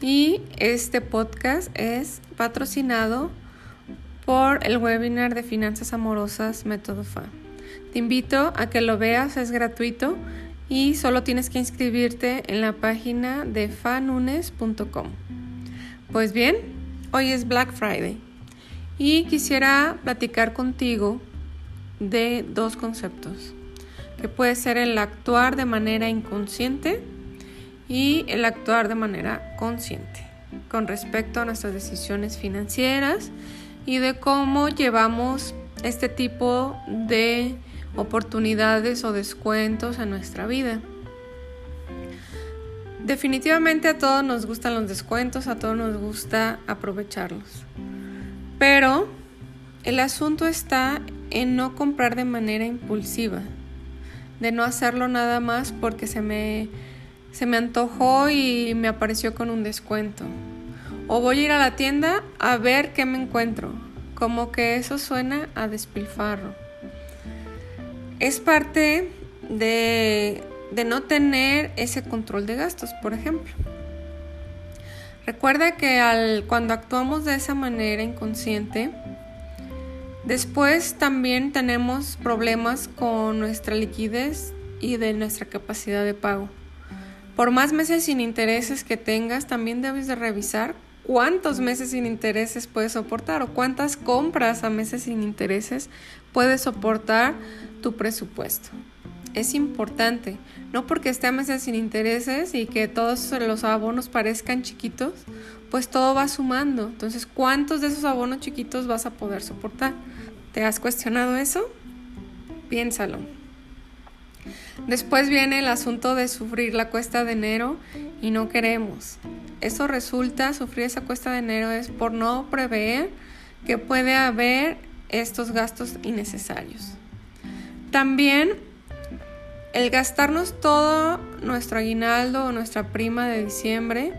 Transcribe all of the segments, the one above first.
y este podcast es patrocinado por el webinar de finanzas amorosas Método FA. Te invito a que lo veas, es gratuito y solo tienes que inscribirte en la página de fanunes.com. Pues bien, hoy es Black Friday y quisiera platicar contigo de dos conceptos, que puede ser el actuar de manera inconsciente y el actuar de manera consciente con respecto a nuestras decisiones financieras y de cómo llevamos este tipo de oportunidades o descuentos en nuestra vida. Definitivamente a todos nos gustan los descuentos, a todos nos gusta aprovecharlos. Pero el asunto está en no comprar de manera impulsiva, de no hacerlo nada más porque se me se me antojó y me apareció con un descuento. O voy a ir a la tienda a ver qué me encuentro. Como que eso suena a despilfarro. Es parte de, de no tener ese control de gastos, por ejemplo. Recuerda que al, cuando actuamos de esa manera inconsciente, después también tenemos problemas con nuestra liquidez y de nuestra capacidad de pago. Por más meses sin intereses que tengas, también debes de revisar cuántos meses sin intereses puedes soportar o cuántas compras a meses sin intereses puedes soportar tu presupuesto. Es importante, no porque esté a meses sin intereses y que todos los abonos parezcan chiquitos, pues todo va sumando. Entonces, ¿cuántos de esos abonos chiquitos vas a poder soportar? ¿Te has cuestionado eso? Piénsalo. Después viene el asunto de sufrir la cuesta de enero y no queremos. Eso resulta, sufrir esa cuesta de enero es por no prever que puede haber estos gastos innecesarios. También el gastarnos todo nuestro aguinaldo o nuestra prima de diciembre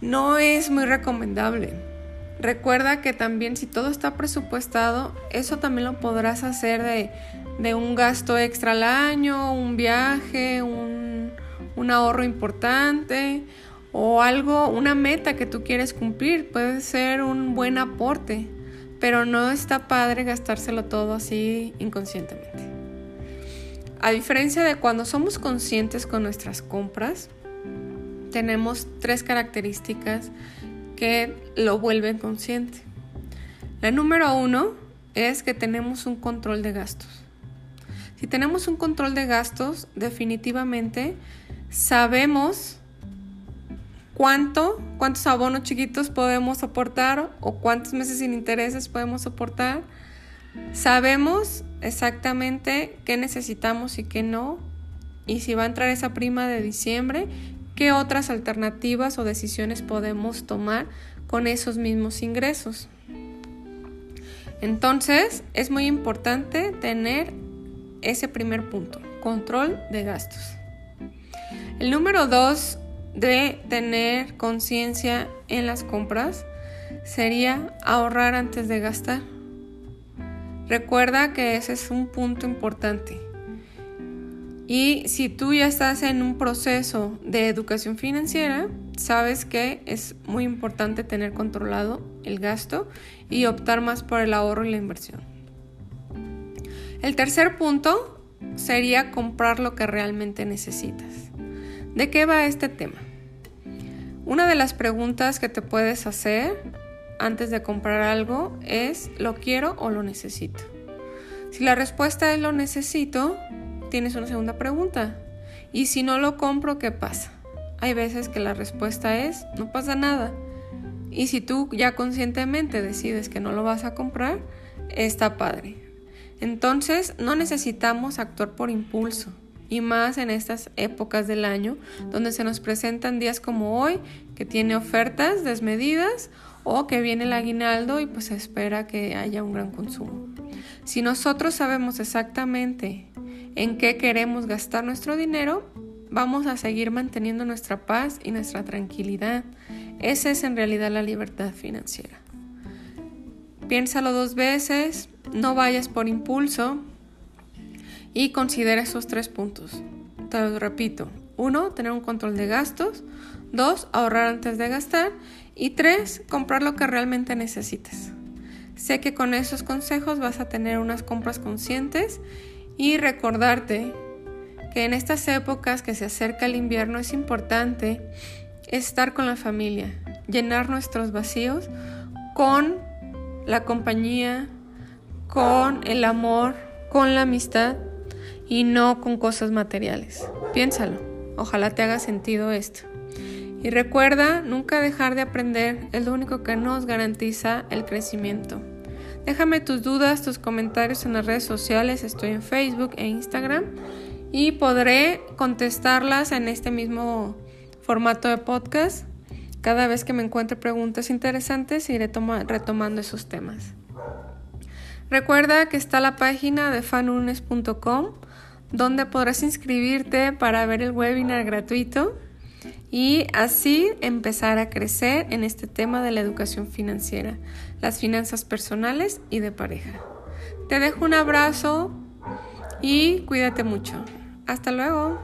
no es muy recomendable. Recuerda que también si todo está presupuestado, eso también lo podrás hacer de de un gasto extra al año, un viaje, un, un ahorro importante o algo, una meta que tú quieres cumplir. Puede ser un buen aporte, pero no está padre gastárselo todo así inconscientemente. A diferencia de cuando somos conscientes con nuestras compras, tenemos tres características que lo vuelven consciente. La número uno es que tenemos un control de gastos. Si tenemos un control de gastos, definitivamente sabemos cuánto, cuántos abonos chiquitos podemos soportar o cuántos meses sin intereses podemos soportar. Sabemos exactamente qué necesitamos y qué no. Y si va a entrar esa prima de diciembre, qué otras alternativas o decisiones podemos tomar con esos mismos ingresos. Entonces, es muy importante tener ese primer punto, control de gastos. El número dos de tener conciencia en las compras sería ahorrar antes de gastar. Recuerda que ese es un punto importante. Y si tú ya estás en un proceso de educación financiera, sabes que es muy importante tener controlado el gasto y optar más por el ahorro y la inversión. El tercer punto sería comprar lo que realmente necesitas. ¿De qué va este tema? Una de las preguntas que te puedes hacer antes de comprar algo es ¿lo quiero o lo necesito? Si la respuesta es lo necesito, tienes una segunda pregunta. ¿Y si no lo compro, qué pasa? Hay veces que la respuesta es no pasa nada. Y si tú ya conscientemente decides que no lo vas a comprar, está padre. Entonces no necesitamos actuar por impulso. y más en estas épocas del año donde se nos presentan días como hoy que tiene ofertas desmedidas o que viene el aguinaldo y pues espera que haya un gran consumo. Si nosotros sabemos exactamente en qué queremos gastar nuestro dinero, vamos a seguir manteniendo nuestra paz y nuestra tranquilidad. Esa es en realidad la libertad financiera. Piénsalo dos veces, no vayas por impulso y considera esos tres puntos. Te lo repito. Uno, tener un control de gastos. Dos, ahorrar antes de gastar. Y tres, comprar lo que realmente necesites. Sé que con esos consejos vas a tener unas compras conscientes y recordarte que en estas épocas que se acerca el invierno es importante estar con la familia, llenar nuestros vacíos con la compañía, con el amor, con la amistad y no con cosas materiales. Piénsalo, ojalá te haga sentido esto. Y recuerda, nunca dejar de aprender es lo único que nos garantiza el crecimiento. Déjame tus dudas, tus comentarios en las redes sociales, estoy en Facebook e Instagram y podré contestarlas en este mismo formato de podcast. Cada vez que me encuentre preguntas interesantes iré retomando esos temas. Recuerda que está la página de fanunes.com donde podrás inscribirte para ver el webinar gratuito y así empezar a crecer en este tema de la educación financiera, las finanzas personales y de pareja. Te dejo un abrazo y cuídate mucho. Hasta luego.